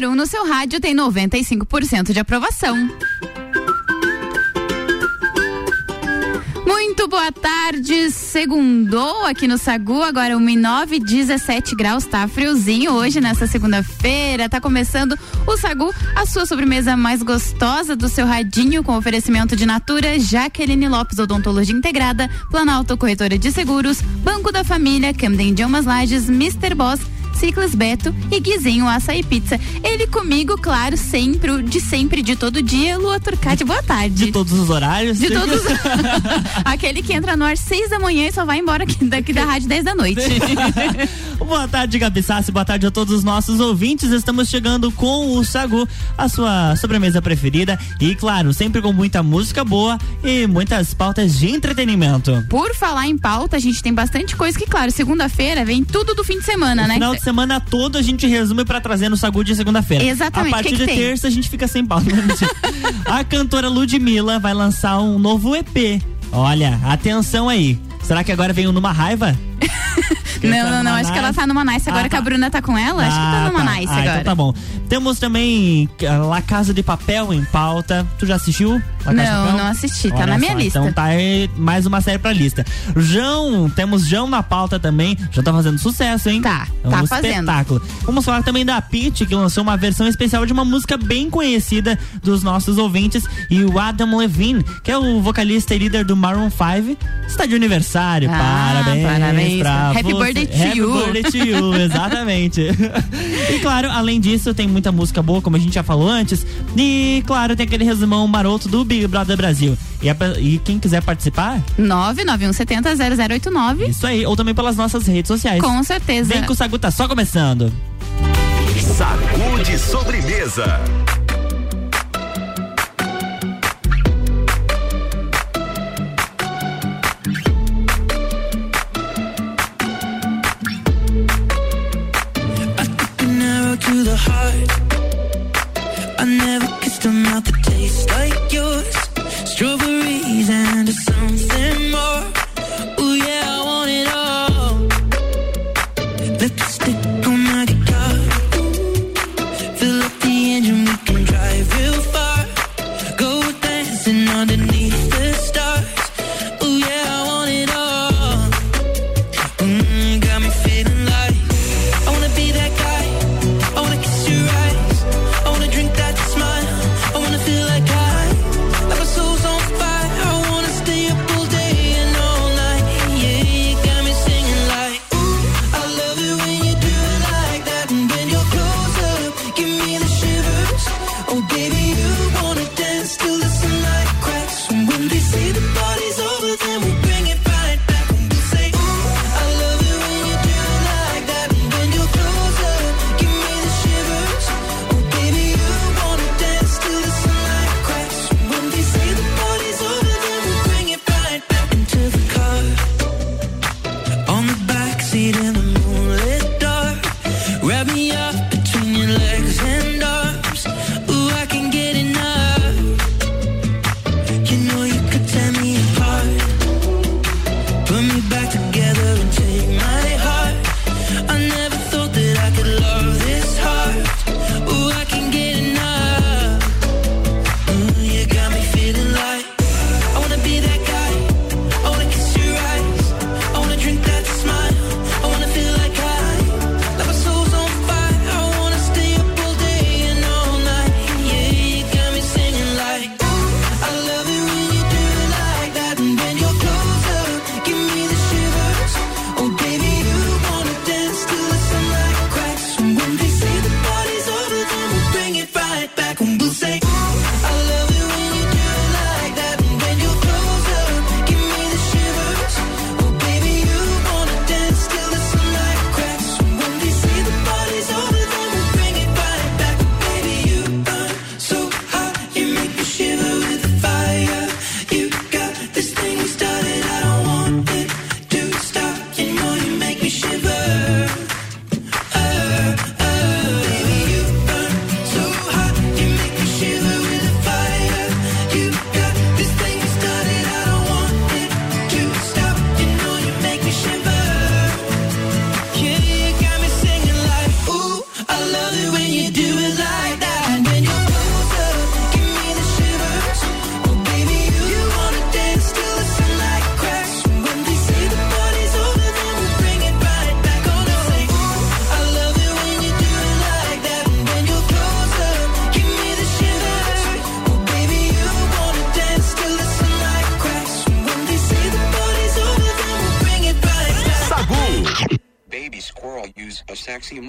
número 1 um no seu rádio tem 95% de aprovação. Muito boa tarde, segundou aqui no Sagu, agora 1 e 9, 17 graus, tá friozinho hoje nessa segunda-feira, tá começando o Sagu, a sua sobremesa mais gostosa do seu radinho, com oferecimento de Natura, Jaqueline Lopes Odontologia Integrada, Planalto Corretora de Seguros, Banco da Família, Camden Idiomas Lages, Mr. Boss, Ciclas Beto e Guizinho Açaí Pizza. Ele comigo, claro, sempre, de sempre, de todo dia, Lua Turcati, boa tarde. De todos os horários? De todos Aquele que entra no ar seis da manhã e só vai embora aqui, daqui da rádio 10 da noite. boa tarde, Gabi Sassi, boa tarde a todos os nossos ouvintes. Estamos chegando com o Sagu, a sua sobremesa preferida e, claro, sempre com muita música boa e muitas pautas de entretenimento. Por falar em pauta, a gente tem bastante coisa que, claro, segunda-feira vem tudo do fim de semana, o né? Final de semana todo a gente resume para trazer no Sagu de segunda-feira. Exatamente. A partir que que de tem? terça a gente fica sem pauta. a cantora Ludmilla vai lançar um novo EP. Olha, atenção aí. Será que agora veio numa raiva? não, não, não. Acho que ela tá numa nice agora ah, que a Bruna tá com ela. Acho que tá numa tá. nice ah, agora. Então tá bom. Temos também La Casa de Papel em pauta. Tu já assistiu? não, não assisti. Tá Olha na minha só, lista. Então tá aí mais uma série pra lista. João, temos João na pauta também. Já tá fazendo sucesso, hein? Tá, é um tá espetáculo. fazendo. Vamos falar também da Pitty, que lançou uma versão especial de uma música bem conhecida dos nossos ouvintes. E o Adam Levine, que é o vocalista e líder do Maroon 5, está de aniversário. Ah, parabéns. parabéns. Pra Happy você. birthday to Happy you. birthday to you, exatamente. e claro, além disso, tem muita música boa, como a gente já falou antes. E claro, tem aquele resumão maroto do Big Brother Brasil. E, a, e quem quiser participar? 991700089. Isso aí, ou também pelas nossas redes sociais. Com certeza. Vem que o Sagu tá só começando. Sagu de sobremesa.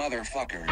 Motherfucker.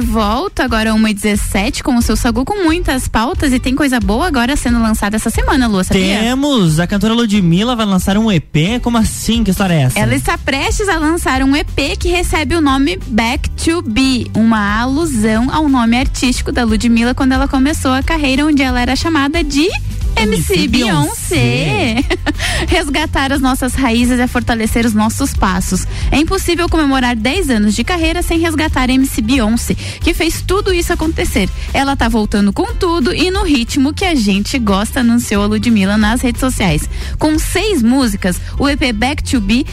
De volta, agora 1h17, com o seu Sagu com muitas pautas e tem coisa boa agora sendo lançada essa semana, Lu, sabia? Temos, a cantora Ludmilla vai lançar um EP, como assim? Que história é essa? Ela está prestes a lançar um EP que recebe o nome Back to Be, uma alusão ao nome artístico da Ludmilla quando ela começou a carreira onde ela era chamada de MC Beyoncé. Resgatar as nossas raízes é fortalecer os nossos passos. É impossível comemorar 10 anos de carreira sem resgatar MC Beyoncé, que fez tudo isso acontecer. Ela tá voltando com tudo e no ritmo que a gente gosta, anunciou a Ludmilla nas redes sociais. Com seis músicas, o EP Back to Be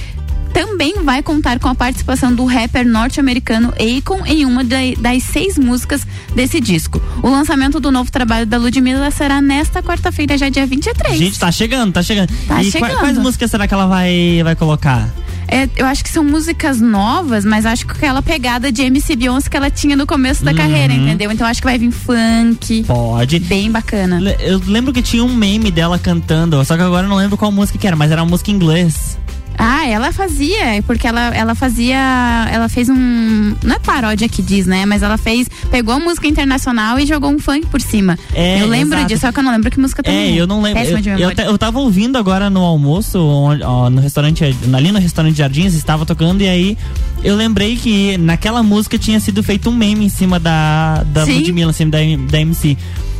também vai contar com a participação do rapper norte-americano Akon em uma da- das seis músicas desse disco. O lançamento do novo trabalho da Ludmilla será nesta quarta-feira, já dia 23. Gente, tá chegando, tá chegando. Tá e chegando. quais músicas será que ela vai, vai colocar? É, eu acho que são músicas novas, mas acho que aquela pegada de MC Beyoncé que ela tinha no começo da carreira, entendeu? Então acho que vai vir funk. Pode. Bem bacana. Eu lembro que tinha um meme dela cantando, só que agora eu não lembro qual música que era, mas era uma música em inglês. Ah, ela fazia, porque ela, ela fazia. Ela fez um. Não é paródia que diz, né? Mas ela fez. Pegou a música internacional e jogou um funk por cima. É, eu lembro exato. disso, só que eu não lembro que música também. É, eu não lembro. Péssima Eu, eu, memória. eu tava ouvindo agora no almoço, no restaurante, ali no restaurante Jardins, estava tocando, e aí eu lembrei que naquela música tinha sido feito um meme em cima da, da. Ludmilla, em cima da, da MC.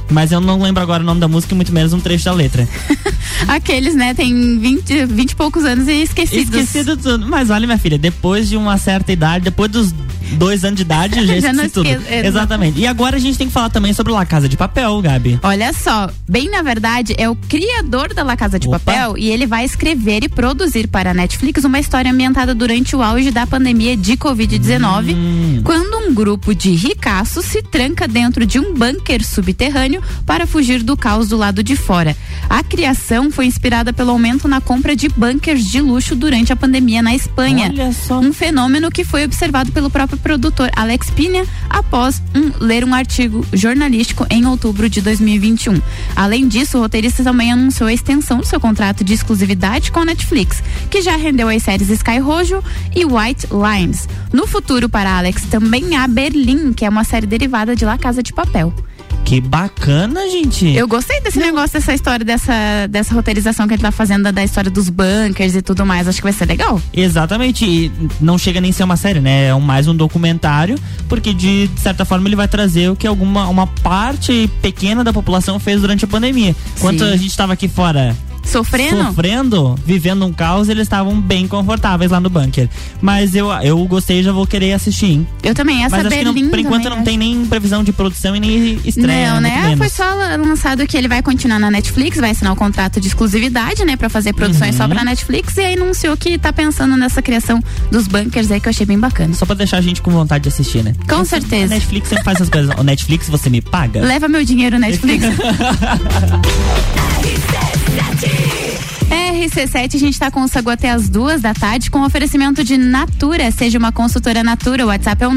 Mas eu não lembro agora o nome da música, e muito menos um trecho da letra. Aqueles, né, tem 20, 20 e poucos anos e esquecidos. Esquecido tudo. Mas olha, minha filha, depois de uma certa idade, depois dos dois anos de idade, eu já, Já esqueci tudo. esqueço, é, Exatamente. E agora a gente tem que falar também sobre La Casa de Papel, Gabi. Olha só, bem na verdade, é o criador da La Casa de Opa. Papel e ele vai escrever e produzir para a Netflix uma história ambientada durante o auge da pandemia de Covid-19, Hum. quando um grupo de ricaços se tranca dentro de um bunker subterrâneo para fugir do caos do lado de fora. A criação foi inspirada pelo aumento na compra de bunkers de luxo durante a pandemia na Espanha. Um fenômeno que foi observado pelo próprio produtor Alex Pina após um- ler um artigo jornalístico em outubro de 2021. Além disso, o roteirista também anunciou a extensão do seu contrato de exclusividade com a Netflix, que já rendeu as séries Sky Rojo e White Lines. No futuro, para Alex, também há Berlim, que é uma série derivada de La Casa de Papel. Que bacana, gente. Eu gostei desse negócio, dessa história, dessa, dessa roteirização que ele tá fazendo da, da história dos bunkers e tudo mais. Acho que vai ser legal. Exatamente, e não chega nem a ser uma série, né? É um- mais um documentário, porque de certa forma ele vai trazer o que alguma uma parte pequena da população fez durante a pandemia. Enquanto Sim. a gente estava aqui fora Sofrendo? sofrendo, vivendo um caos, eles estavam bem confortáveis lá no bunker. Mas eu, eu gostei e já vou querer assistir, hein? Eu também. Essa Mas acho que não- Berlim por enquanto também, não tem nem previsão de produção e nem estreia. Não, né? Foi só lançado que ele vai continuar na Netflix, vai assinar o contrato de exclusividade, né? Pra fazer produções Uhum. só pra Netflix e aí anunciou que tá pensando nessa criação dos bunkers aí que eu achei bem bacana. Só pra deixar a gente com vontade de assistir, né? Com A certeza. Netflix sempre faz essas coisas. O Netflix, você me paga? Leva meu dinheiro, Netflix. RC7, a gente tá com o Sagu até as duas da tarde com oferecimento de Natura. Seja uma consultora Natura. O WhatsApp é o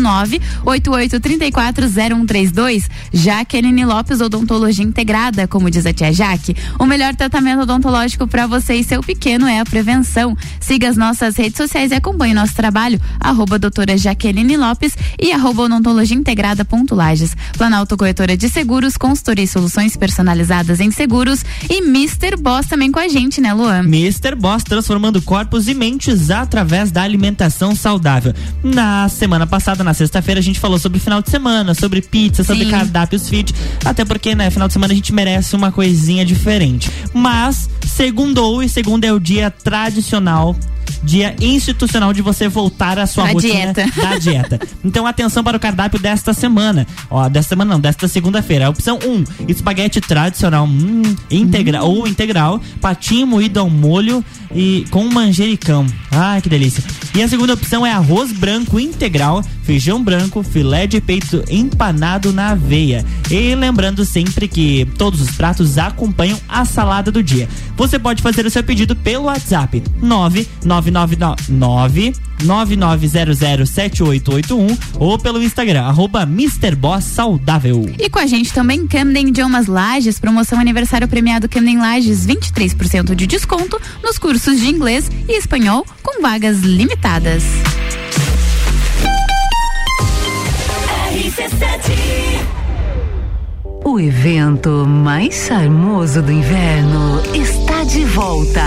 988340132. Jaqueline Lopes, Odontologia Integrada, como diz a tia Jaque. O melhor tratamento odontológico para você e seu pequeno é a prevenção. Siga as nossas redes sociais e acompanhe nosso trabalho. Arroba doutora Jaqueline Lopes e arroba odontologia integrada ponto Lages. Planalto Corretora de Seguros, consultoria e soluções personalizadas em seguros e Mr. Boss também com a gente, né, Luan? Mr. Boss transformando corpos e mentes através da alimentação saudável. Na semana passada, na sexta-feira, a gente falou sobre final de semana, sobre pizza, sobre Sim. cardápios fit. Até porque, né, final de semana a gente merece uma coisinha diferente. Mas, segundou e segundo é o dia tradicional. Dia institucional de você voltar à sua Pra rotina dieta. da dieta. Então, atenção para o cardápio desta semana. Ó, desta semana não, desta segunda-feira. Opção 1, um, espaguete tradicional hum, integra ou integral, patinho moído ao molho e com manjericão. Ai, que delícia. E a segunda opção é arroz branco integral, feijão branco, filé de peito empanado na aveia. E lembrando sempre que todos os pratos acompanham a salada do dia. Você pode fazer o seu pedido pelo WhatsApp 99999 99007881 ou pelo Instagram, arroba Mr. Boss Saudável. E com a gente também Camden Idiomas Lages, promoção aniversário premiado Camden Lages, 23% de desconto nos cursos de inglês e espanhol com vagas limitadas. O evento mais charmoso do inverno está de volta.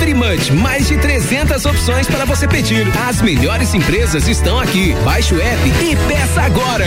Delivery mais de 300 opções para você pedir. As melhores empresas estão aqui. Baixe o app e peça agora.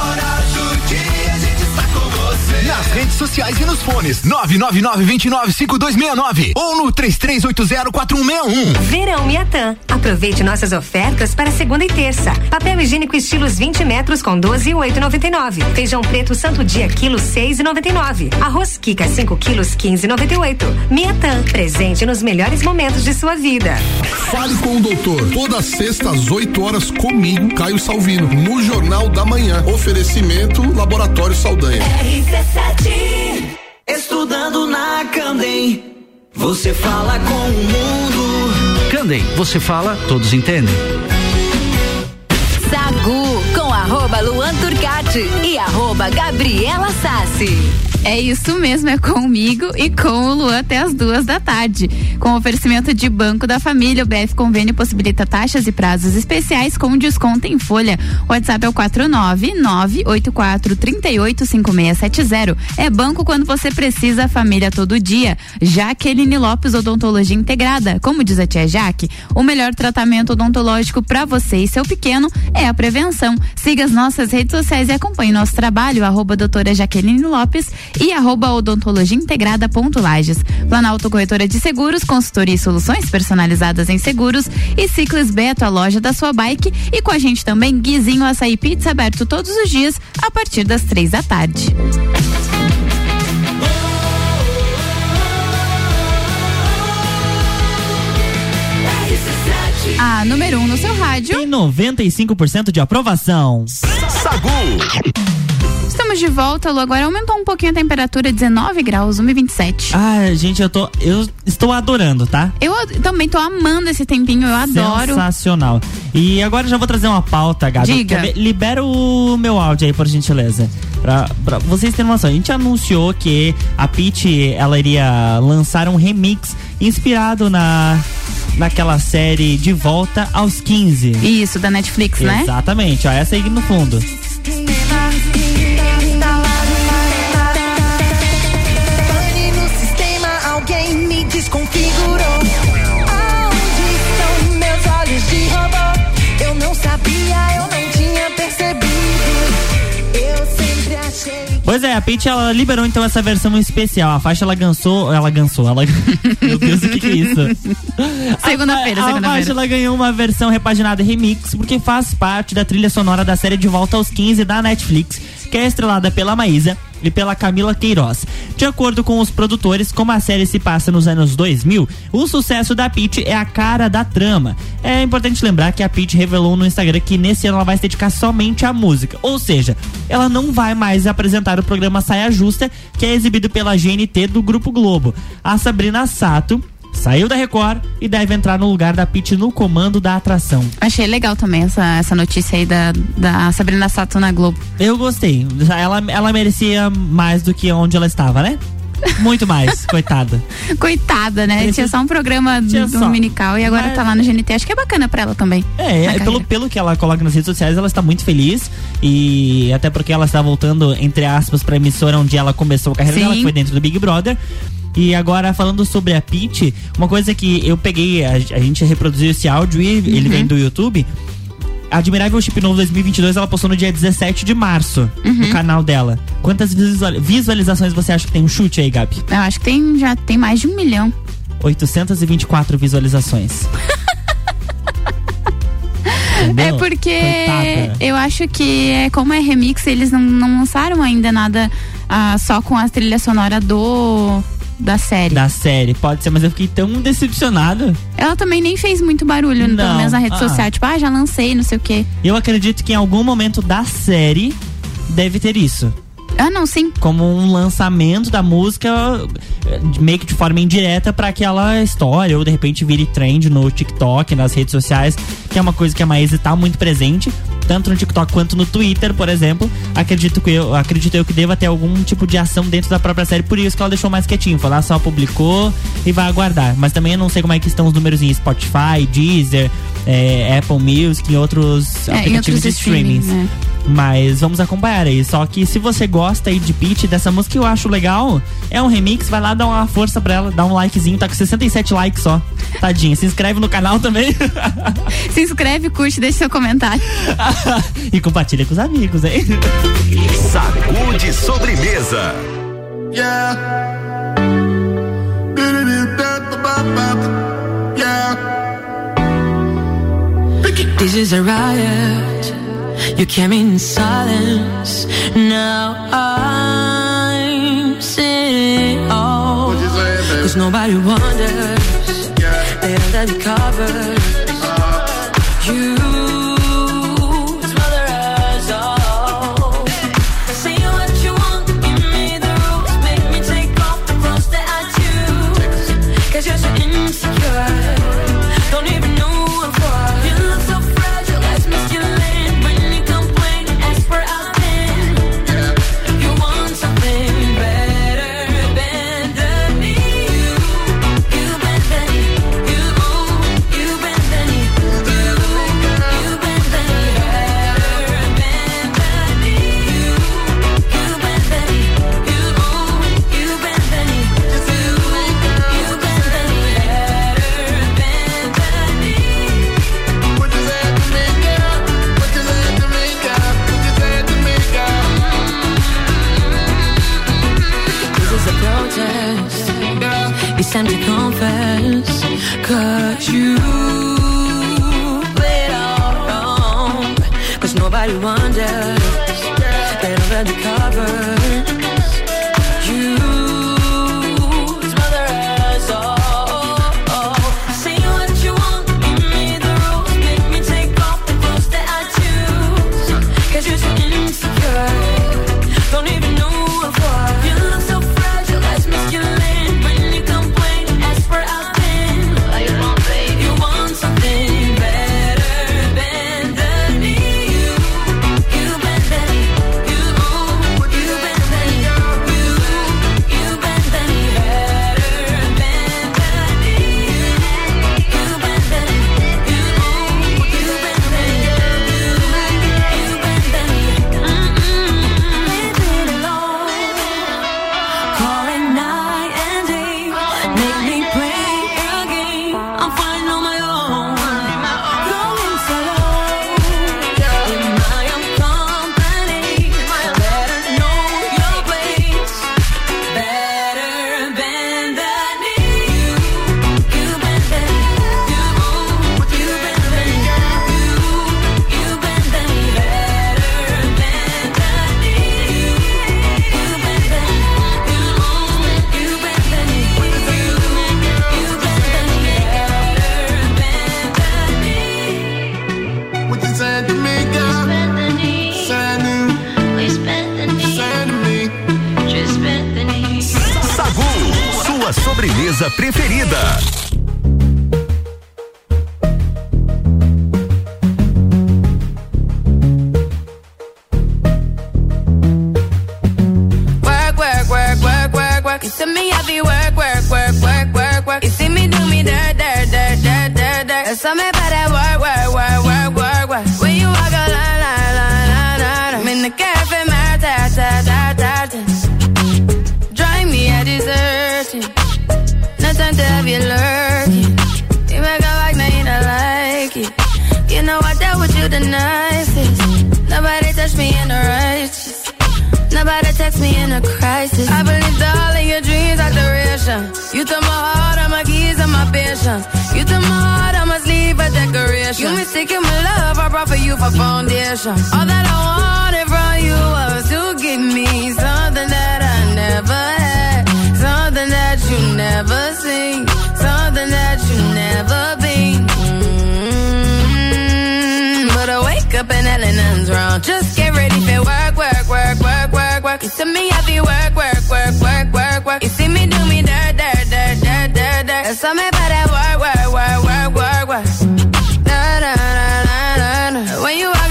Nas redes sociais e nos fones. 999-295269 ou no 33804161. Verão Miatã. Aproveite nossas ofertas para segunda e terça. Papel higiênico estilos 20 metros com 12,899. Feijão preto Santo Dia quilo 6,99. Arroz Kika 5 quilos 15,98. Miatã. Presente nos melhores momentos de sua vida. Fale com o doutor. Toda sexta às 8 horas comigo, Caio Salvino, no Jornal da Manhã. Oferecimento Laboratório Saldanha. RC7 Estudando na Candem. Você fala com o mundo. Candem, você fala, todos entendem. Sagu com arroba Luan Turcati e arroba Gabriela Sassi. É isso mesmo, é comigo e com o Luan até as duas da tarde. Com oferecimento de Banco da Família, o BF Convênio possibilita taxas e prazos especiais com desconto em folha. WhatsApp é o 49984385670. É banco quando você precisa, família todo dia. Jaqueline Lopes Odontologia Integrada. Como diz a tia Jaque, o melhor tratamento odontológico para você e seu pequeno é a prevenção. Siga as nossas redes sociais e acompanhe nosso trabalho, arroba doutora Jaqueline Lopes e arroba odontologia integrada ponto Lages. Planalto Corretora de Seguros, consultoria e soluções personalizadas em seguros e Ciclis Beto, a loja da sua bike. E com a gente também Guizinho Açaí Pizza aberto todos os dias a partir das três da tarde. A número 1 um no seu rádio. Tem 95% de aprovação. Sagu. Estamos de volta, Lu. Agora aumentou um pouquinho a temperatura, 19 graus, 1,27. Ah, gente, eu tô. Eu estou adorando, tá? Eu também tô amando esse tempinho, eu adoro. Sensacional. E agora já vou trazer uma pauta, Gabi. Diga. Libera o meu áudio aí, por gentileza. Pra, pra vocês terem noção. A gente anunciou que a Peach, ela iria lançar um remix inspirado na naquela série De Volta aos 15. Isso, da Netflix, né? Exatamente, ó, essa aí no fundo. Pois é, a Peach ela liberou então essa versão especial. A faixa ela gançou, ela gançou, ela Meu Deus, o que que é isso? Segunda-feira, A segunda-feira. faixa ela ganhou uma versão repaginada remix porque faz parte da trilha sonora da série De Volta aos 15 da Netflix, que é estrelada pela Maísa e pela Camila Queiroz. De acordo com os produtores, como a série se passa nos anos 2000, o sucesso da Peach é a cara da trama. É importante lembrar que a Peach revelou no Instagram que nesse ano ela vai se dedicar somente à música, ou seja, ela não vai mais apresentar o programa Saia Justa, que é exibido pela GNT do Grupo Globo. A Sabrina Sato saiu da Record e deve entrar no lugar da Peach no comando da atração. Achei legal também essa, essa notícia aí da, da Sabrina Sato na Globo. Eu gostei. Ela, ela merecia mais do que onde ela estava, né? Muito mais, coitada. Coitada, né? Esse- Tinha só um programa Tinha só. dominical e agora Mas- tá lá no GNT. Acho que é bacana pra ela também. É, é pelo, pelo que ela coloca nas redes sociais, ela está muito feliz. E até porque ela está voltando, entre aspas, pra emissora onde ela começou a carreira Sim. dela, que foi dentro do Big Brother. E agora, falando sobre a Peach, uma coisa que eu peguei, a, a gente reproduziu esse áudio e ele Uhum. vem do YouTube. Admirável Chip Novo 2022, ela postou no dia 17 de março Uhum. no canal dela. Quantas visual- visualizações você acha que tem? Um chute aí, Gabi. Eu acho que tem, já tem mais de um milhão. 824 visualizações. É porque Coitada. eu acho que é como é remix, eles não, não lançaram ainda nada ah, só com a trilha sonora do da série. Da série, pode ser, mas eu fiquei tão decepcionado. Ela também nem fez muito barulho, Não. pelo menos na rede Ah. social. Tipo, ah, já lancei, não sei o quê. Eu acredito que em algum momento da série deve ter isso. Ah, não, sim. Como um lançamento da música, eh, meio que de forma indireta pra aquela história, ou de repente vire trend no TikTok, nas redes sociais, que é uma coisa que a Maísa tá muito presente, tanto no TikTok quanto no Twitter, por exemplo. Acredito que eu, acredito eu que deva ter algum tipo de ação dentro da própria série, por isso que ela deixou mais quietinho. Foi lá, só publicou e vai aguardar. Mas também eu não sei como é que estão os números em Spotify, Deezer, eh, Apple Music e outros É, aplicativos outros de streaming, né? Mas vamos acompanhar aí. Só que se você gosta aí de Peach, dessa música que eu acho legal, é um remix, vai lá dar uma força pra ela, dá um likezinho, tá com 67 likes só. Tadinha, se inscreve no canal também Se inscreve, curte, deixa seu comentário. e compartilha com os amigos, hein? Sacude sobremesa. This is a riot. You came in silence. Now I'm saying, oh, cause nobody wonders. They under the covers. Decoration. You mistaken my love, I brought for you for foundation. All that I wanted from you was to give me something that I never had, something that you never seen, something that you never been. Mm, But I wake up and nothing's wrong. Just get ready for work, work, work, work, work, work. You see me happy work, work, work, work, work, work. You see me do me dirt, dirt, dirt, dirt, dirt, dirt. There's something about that work, work, work, work, work, work. When you walk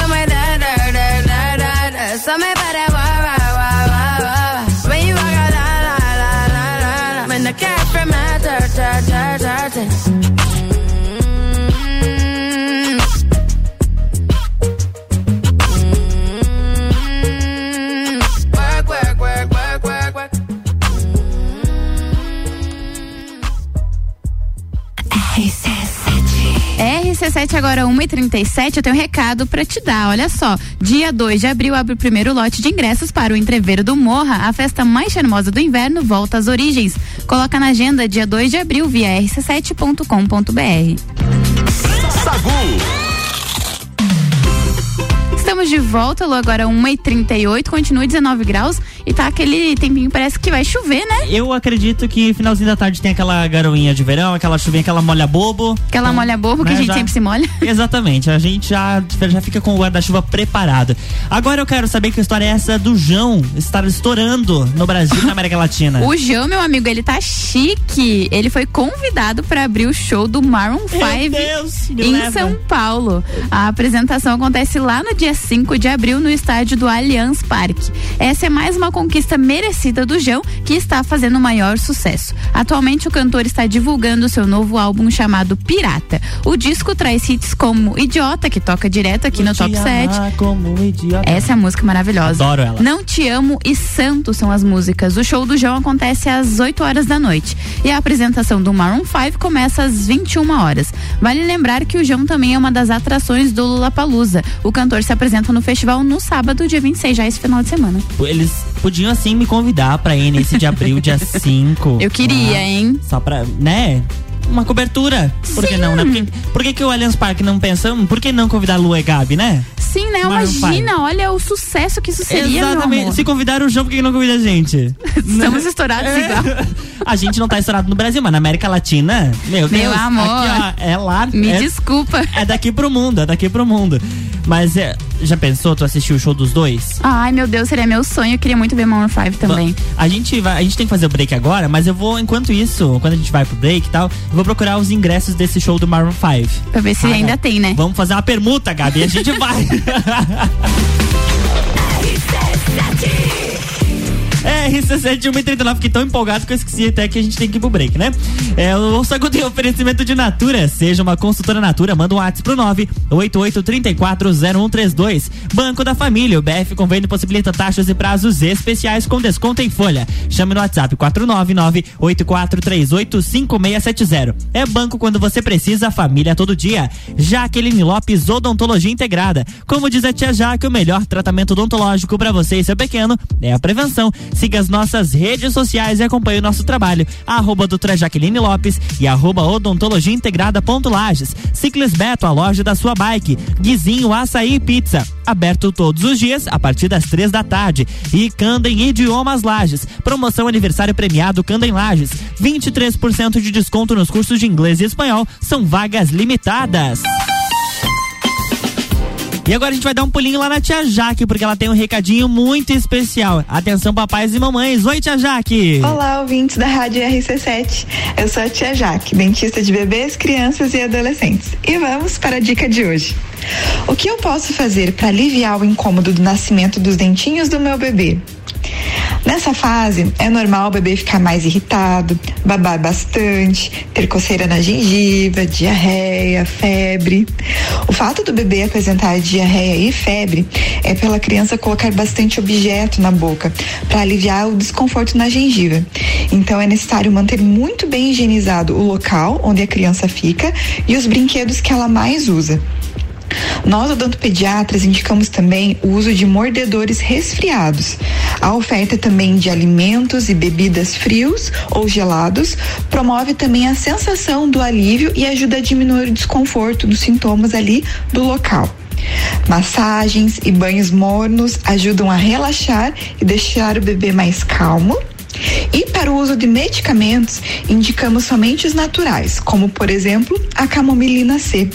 presence RC7 agora 1h37, eu tenho um recado pra te dar. Olha só, dia 2 de abril abre o primeiro lote de ingressos para o Entreveiro do Morra, a festa mais charmosa do inverno volta às origens. Coloca na agenda dia 2 de abril via rc7.com.br. Sagu. Estamos de volta, Lu, agora 1h38, continua 19 graus e tá aquele tempinho, parece que vai chover, né? Eu acredito que finalzinho da tarde tem aquela garoinha de verão, aquela chuvinha, aquela molha bobo. Aquela molha bobo que né, a gente já- sempre se molha. Exatamente, a gente já, já fica com o guarda-chuva preparado. Agora eu quero saber que história é essa do João estar estourando no Brasil e na América Latina. O João, meu amigo, ele tá chique. Ele foi convidado para abrir o show do Maroon 5 Deus, em leva. São Paulo. A apresentação acontece lá no dia 5 de abril no estádio do Allianz Parque. Essa é mais uma conquista merecida do João, que está fazendo o maior sucesso. Atualmente o cantor está divulgando seu novo álbum chamado Pirata. O disco traz hits como Idiota, que toca direto aqui no Top Te 7. amar como idiota. Essa é a música maravilhosa. Adoro ela. Não Te Amo e Santo são as músicas. O show do João acontece às 8 horas da noite. E a apresentação do Maroon 5 começa às 21 horas. Vale lembrar que o João também é uma das atrações do Lollapalooza. O cantor se apresenta no festival no sábado, dia 26, já esse final de semana. Eles podiam assim me convidar pra ir nesse de abril, dia 5. Eu queria, Ah, hein? Só pra, né? Uma cobertura. Por que não, né? Por que, por que, que o Allianz Parque não pensa, hum, por que não convidar a Lu e Gabi, né? Sim, né? Maroon Imagina, olha o sucesso que isso seria, Exatamente. Se convidaram o João, por que não convida a gente? Estamos estourados É. igual. A gente não tá estourado no Brasil, mas na América Latina, meu Deus. Meu amor. Aqui, ó, é lá. Me é, desculpa. É daqui pro mundo, é daqui pro mundo. Mas é, já pensou, tu assistiu o show dos dois? Ai, meu Deus, seria meu sonho. Eu queria muito ver Maroon 5 também. A gente, vai, a gente tem que fazer o break agora, mas eu vou, enquanto isso, quando a gente vai pro break e tal, vou procurar os ingressos desse show do Maroon 5. Pra ver se ainda tem, né? Vamos fazer uma permuta, Gabi, a gente vai. É, RC7139, que tão empolgado que eu esqueci até que a gente tem que ir pro break, né? É, o Sagu tem oferecimento de Natura. Seja uma consultora Natura, manda um WhatsApp pro 988340132. Banco da Família, o BF Convênio possibilita taxas e prazos especiais com desconto em folha. Chame no WhatsApp 499-8438-5670. É banco quando você precisa, família todo dia. Jaqueline Lopes, Odontologia Integrada. Como diz a tia Jaque, o melhor tratamento odontológico para você e seu pequeno é a prevenção. Siga as nossas redes sociais e acompanhe o nosso trabalho. Arroba doutora Jaqueline Lopes e arroba odontologia integrada ponto Lages. Ciclis Beto, a loja da sua bike. Guizinho Açaí Pizza. Aberto todos os dias a partir das três da tarde. E Candem Idiomas Lages. Promoção aniversário premiado Candem Lages. 23% de desconto nos cursos de inglês e espanhol. São vagas limitadas. E agora a gente vai dar um pulinho lá na tia Jaque, porque ela tem um recadinho muito especial. Atenção, papais e mamães. Oi, tia Jaque. Olá, ouvintes da Rádio RC7. Eu sou a tia Jaque, dentista de bebês, crianças e adolescentes. E vamos para a dica de hoje. O que eu posso fazer para aliviar o incômodo do nascimento dos dentinhos do meu bebê? Nessa fase, é normal o bebê ficar mais irritado, babar bastante, ter coceira na gengiva, diarreia, febre. O fato do bebê apresentar diarreia e febre é pela criança colocar bastante objeto na boca para aliviar o desconforto na gengiva. Então é necessário manter muito bem higienizado o local onde a criança fica e os brinquedos que ela mais usa. Nós, odontopediatras, indicamos também o uso de mordedores resfriados. A oferta também de alimentos e bebidas frios ou gelados promove também a sensação do alívio e ajuda a diminuir o desconforto dos sintomas ali do local. Massagens e banhos mornos ajudam a relaxar e deixar o bebê mais calmo. E para o uso de medicamentos, indicamos somente os naturais, como por exemplo a camomilina C.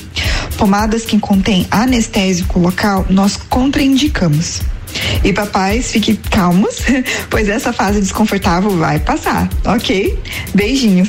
Pomadas que contêm anestésico local, nós contraindicamos. E papais, fiquem calmos, pois essa fase desconfortável vai passar, ok? Beijinhos.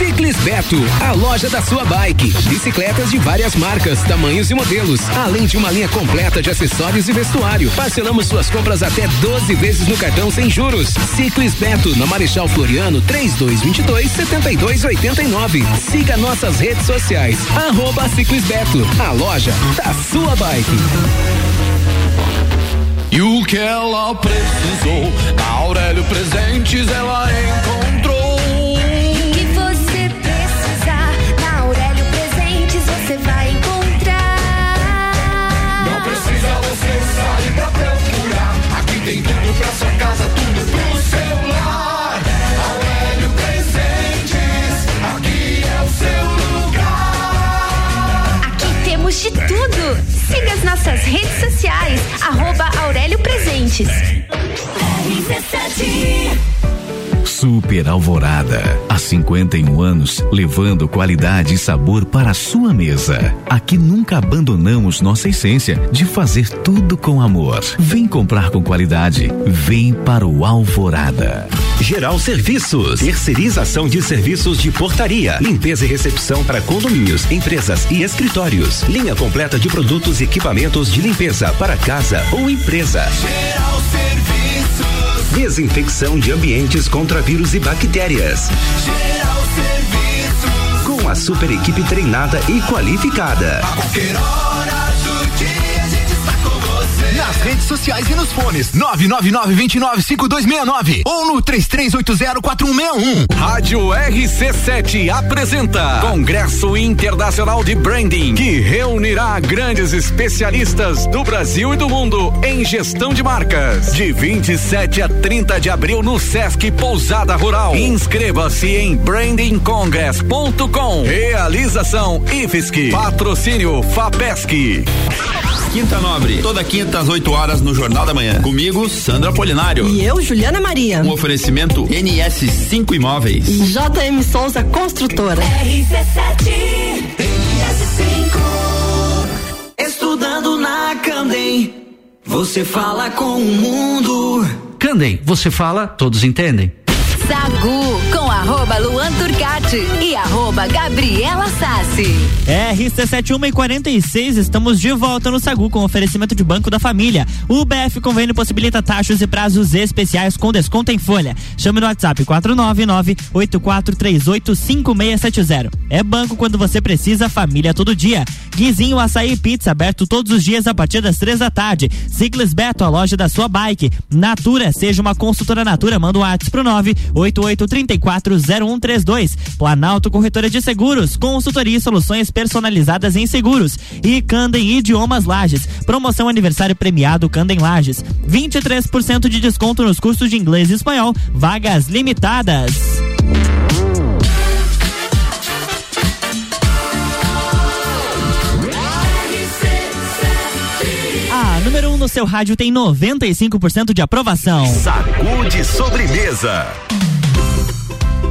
Ciclis Beto, a loja da sua bike. Bicicletas de várias marcas, tamanhos e modelos, além de uma linha completa de acessórios e vestuário. Parcelamos suas compras até 12 vezes no cartão sem juros. Ciclis Beto, na Marechal Floriano, 3222 7289. Siga nossas redes sociais. Arroba Ciclis Beto, a loja da sua bike. E o que ela precisou, Aurélio Presentes ela encontrou. Tem tudo pra sua casa, tudo pro seu lar. Aurélio Presentes, aqui é o seu lugar. Aqui temos de tudo. Siga as nossas redes sociais, arroba Aurélio Presentes. Super Alvorada. Há 51 anos, levando qualidade e sabor para a sua mesa. Aqui nunca abandonamos nossa essência de fazer tudo com amor. Vem comprar com qualidade. Vem para o Alvorada. Geral Serviços, terceirização de serviços de portaria, limpeza e recepção para condomínios, empresas e escritórios. Linha completa de produtos e equipamentos de limpeza para casa ou empresa. Geral Serviços, Desinfecção de ambientes contra vírus e bactérias. Geral Serviços. Com a super equipe treinada e qualificada. A Nas redes sociais e nos fones. 999-295269 ou no 33804161. Rádio RC7 apresenta Congresso Internacional de Branding, que reunirá grandes especialistas do Brasil e do mundo em gestão de marcas. De 27 a 30 de abril no Sesc Pousada Rural. Inscreva-se em brandingcongress.com. Realização IFSC. Patrocínio FAPESC. Quinta Nobre, toda quinta às 8 horas no Jornal da Manhã. Comigo, Sandra Polinário. E eu, Juliana Maria. Um oferecimento NS5 Imóveis. JM Souza Construtora. Estudando na Candem, você fala com o mundo. Candem, você fala, todos entendem. Sagu arroba Luan Turcati e arroba Gabriela Sassi. RC71 e 46, estamos de volta no Sagu com oferecimento de Banco da Família. O BF Convênio possibilita taxas e prazos especiais com desconto em folha. Chame no WhatsApp 499-8438-5670. É banco quando você precisa, família todo dia. Guizinho Açaí Pizza, aberto todos os dias a partir das três da tarde. Ciclis Beto, a loja da sua bike. Natura, seja uma consultora Natura, manda um WhatsApp pro 988340132. Planalto Corretora de Seguros, consultoria e soluções personalizadas em seguros. E Candem Idiomas Lages, promoção aniversário premiado Candem Lages. 23% de desconto nos cursos de inglês e espanhol, vagas limitadas. Número 1 um no seu rádio tem 95% de aprovação. Sacude sobremesa.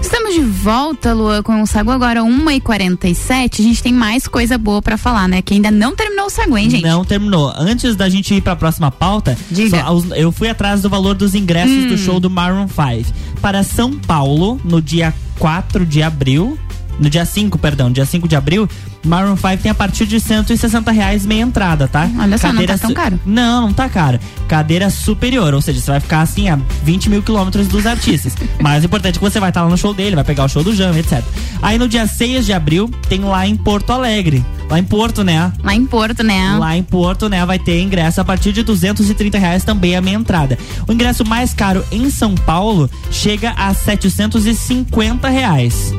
Estamos de volta, Lua, com o Sagu agora 1h47. A gente tem mais coisa boa pra falar, né? Que ainda não terminou o Sagu, hein, gente? Não terminou. Antes da gente ir pra próxima pauta, só eu fui atrás do valor dos ingressos Hum. do show do Maroon 5 para São Paulo no dia 4 de abril. No dia 5, perdão, dia 5 de abril, Maroon 5 tem a partir de 160 reais meia entrada, tá? Olha só, não tá tão caro. Não, não tá caro. Cadeira superior, ou seja, você vai ficar assim a 20 mil quilômetros dos artistas. Mas o importante é que você vai estar lá no show dele, vai pegar o show do Jam, etc. Aí no dia 6 de abril tem lá em Porto Alegre. Lá em Porto, né? Lá em Porto, né? Lá em Porto, né, vai ter ingresso a partir de 230 reais também a meia entrada. O ingresso mais caro em São Paulo chega a 750 reais.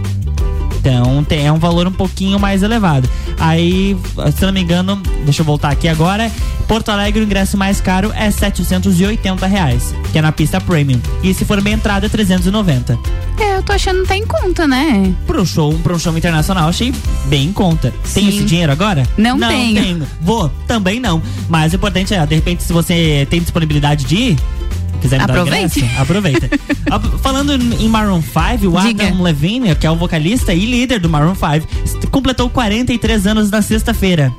Então tem, é um valor um pouquinho mais elevado. Aí, se não me engano, deixa eu voltar aqui agora. Porto Alegre, o ingresso mais caro é 780 reais, que é na pista premium. E se for meia entrada, é 390. É, eu tô achando que tá em conta, né? Pro show, um show internacional, achei bem em conta. Tem Sim. esse dinheiro agora? Não tenho. Vou, também não. Mas o importante é, de repente, se você tem disponibilidade de ir, Quiser me dar o Aproveite. ingresso, aproveita. Falando em Maroon 5, o Diga. Adam Levine, que é o vocalista e líder do Maroon 5, est- completou 43 anos na sexta-feira.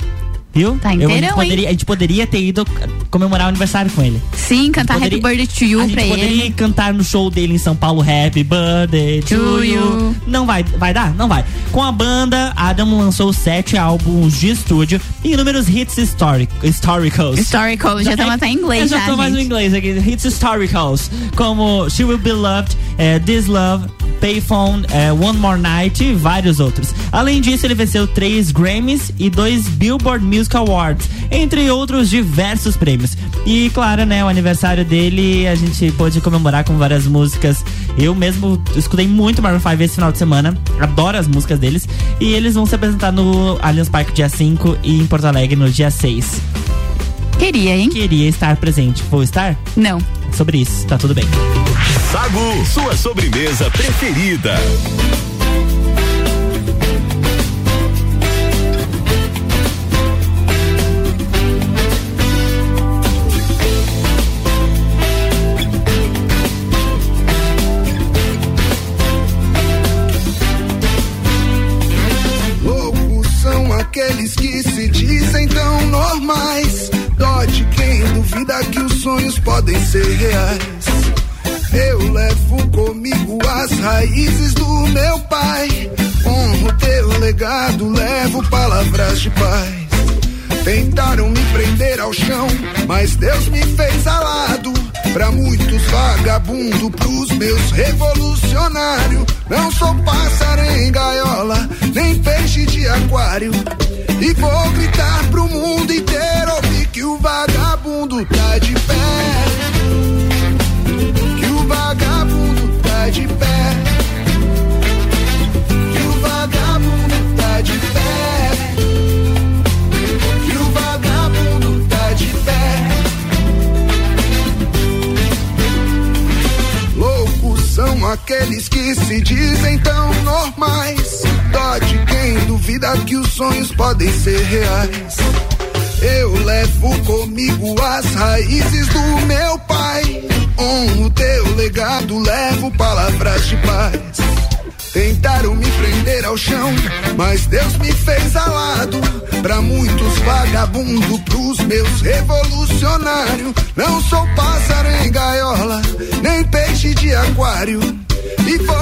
Viu? Tá Eu- a, gente inteirão, poderia, a gente poderia ter ido comemorar o aniversário com ele. Sim, cantar Poderia- Happy Birthday to You a gente pra poderia ele. cantar no show dele em São Paulo Happy Birthday to, To you. you. Não vai, vai dar? Não vai. Com a banda, Adam lançou sete álbuns de estúdio e inúmeros hits historic, historicals. Historical, já estamos até em inglês Eu já já, tô mais no inglês aqui. Hits historicals, como She Will Be Loved, eh, This Love, Payphone, eh, One More Night e vários outros. Além disso, ele venceu três Grammys e dois Billboard Music Awards, entre outros diversos prêmios. E claro, né, o aniversário dele a gente pôde comemorar com várias músicas. Eu mesmo escutei muito Maroon 5 esse final de semana, adoro as músicas deles. E eles vão se apresentar no Allianz Parque dia 5 e em Porto Alegre no dia 6. Queria, hein? Queria estar presente. Vou estar? Não. Sobre isso, tá tudo bem. Sagu, sua sobremesa preferida. Loucos são aqueles que se dizem tão normais. Dó de quem duvida que os sonhos podem ser reais. Eu levo comigo as raízes do meu pai. Honro teu legado, levo palavras de paz. Tentaram me prender ao chão, mas Deus me fez alado. Pra muitos vagabundo, pros meus revolucionário. Não sou pássaro em gaiola, nem peixe de aquário. E vou gritar pro mundo inteiro ouvir que o vagabundo tá de pé. Se dizem tão normais. Dó de quem duvida que os sonhos podem ser reais. Eu levo comigo as raízes do meu pai. Honro teu legado, levo palavras de paz. Tentaram me prender ao chão, mas Deus me fez alado. Pra muitos vagabundo, pros meus revolucionário. Não sou pássaro em gaiola, nem peixe de aquário. E vou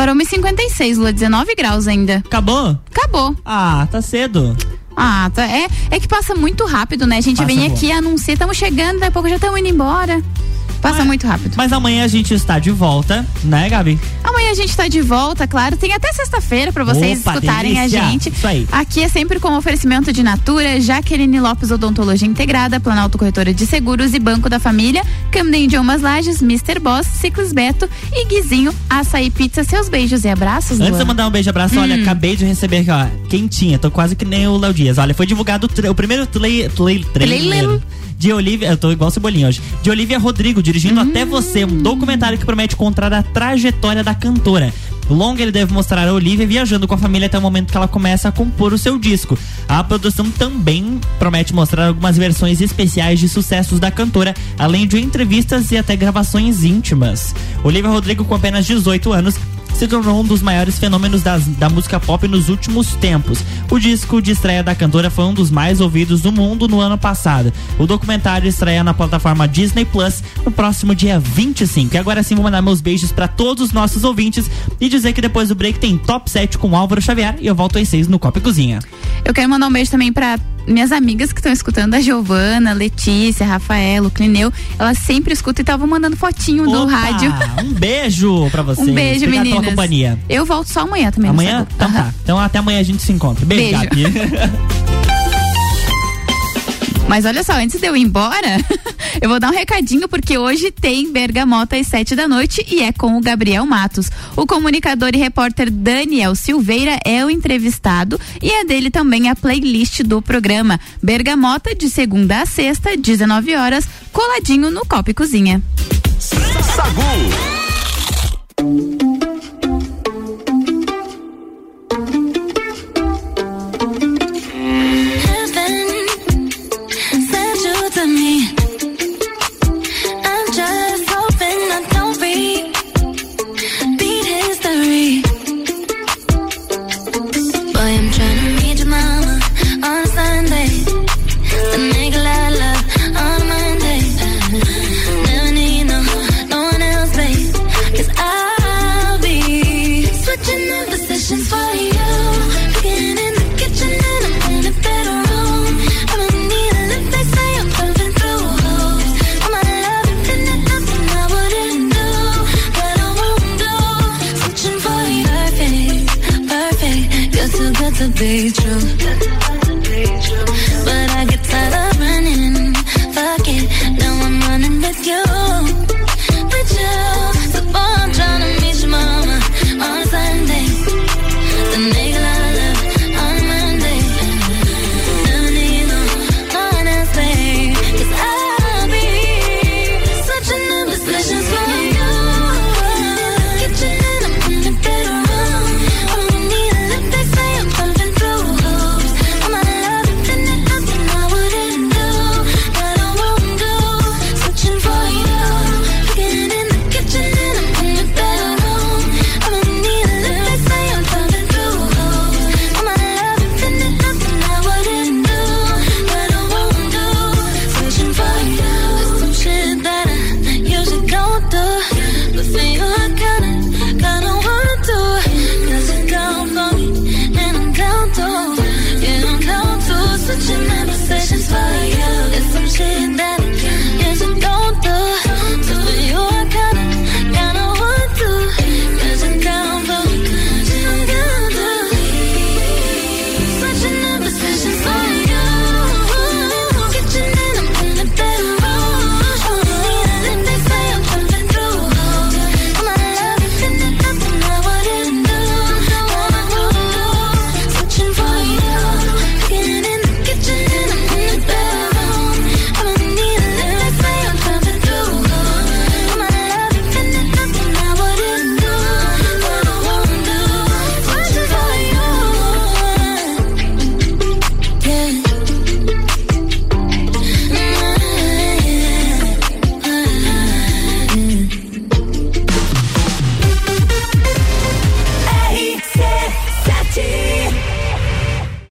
Agora 1h56, Lua, 19 graus ainda. Acabou? Acabou. Ah, tá cedo. Ah, tá. É, é que passa muito rápido, né? A gente Passa vem voando. aqui, anuncia, estamos chegando, daqui a pouco já estamos indo embora. Passa muito rápido. Mas amanhã a gente está de volta, né, Gabi? Amanhã a gente tá de volta, claro. Tem até sexta-feira pra vocês Opa, escutarem delícia. a gente. Isso aí. Aqui é sempre com oferecimento de Natura, Jaqueline Lopes Odontologia Integrada, Planalto Corretora de Seguros e Banco da Família, Camden Idiomas Lages, Mr. Boss, Ciclis Beto e Guizinho Açaí Pizza. Seus beijos e abraços, Antes de Luan. eu mandar um beijo abraço, olha, Hum. acabei de receber aqui, ó, quentinha, tô quase que nem o Léo Dias. Olha, foi divulgado o, primeiro trailer Trailer. de Olivia, eu tô igual Cebolinha hoje, de Olivia Rodrigo, dirigindo até você, um documentário que promete contar a trajetória da cantora. O longa ele deve mostrar a Olivia viajando com a família até o momento que ela começa a compor o seu disco. A produção também promete mostrar algumas versões especiais de sucessos da cantora, além de entrevistas e até gravações íntimas. Olivia Rodrigo, com apenas 18 anos, se tornou um dos maiores fenômenos das- da música pop nos últimos tempos. O disco de estreia da cantora foi um dos mais ouvidos do mundo no ano passado. O documentário estreia na plataforma Disney Plus no próximo dia 25. E agora sim vou mandar meus beijos para todos os nossos ouvintes e dizer que depois do break tem Top 7 com Álvaro Xavier e eu volto às 6 no Copa e Cozinha. Eu quero mandar um beijo também pra minhas amigas que estão escutando, a Giovana, Letícia, Rafaela, o Clineu. Elas sempre escutam e estavam mandando fotinho do Opa, rádio. Um beijo pra vocês. Um beijo, Obrigado meninas. pela companhia. Eu volto só amanhã também. Amanhã? Então Aham. tá. Então até amanhã a gente se encontra. Beijo, Beijo. Mas olha só, antes de eu ir embora, eu vou dar um recadinho porque hoje tem Bergamota às sete da noite e é com o Gabriel Matos. O comunicador e repórter Daniel Silveira é o entrevistado e é dele também a playlist do programa. Bergamota de segunda a sexta, 19 horas, coladinho no Copa e Cozinha. Sagu.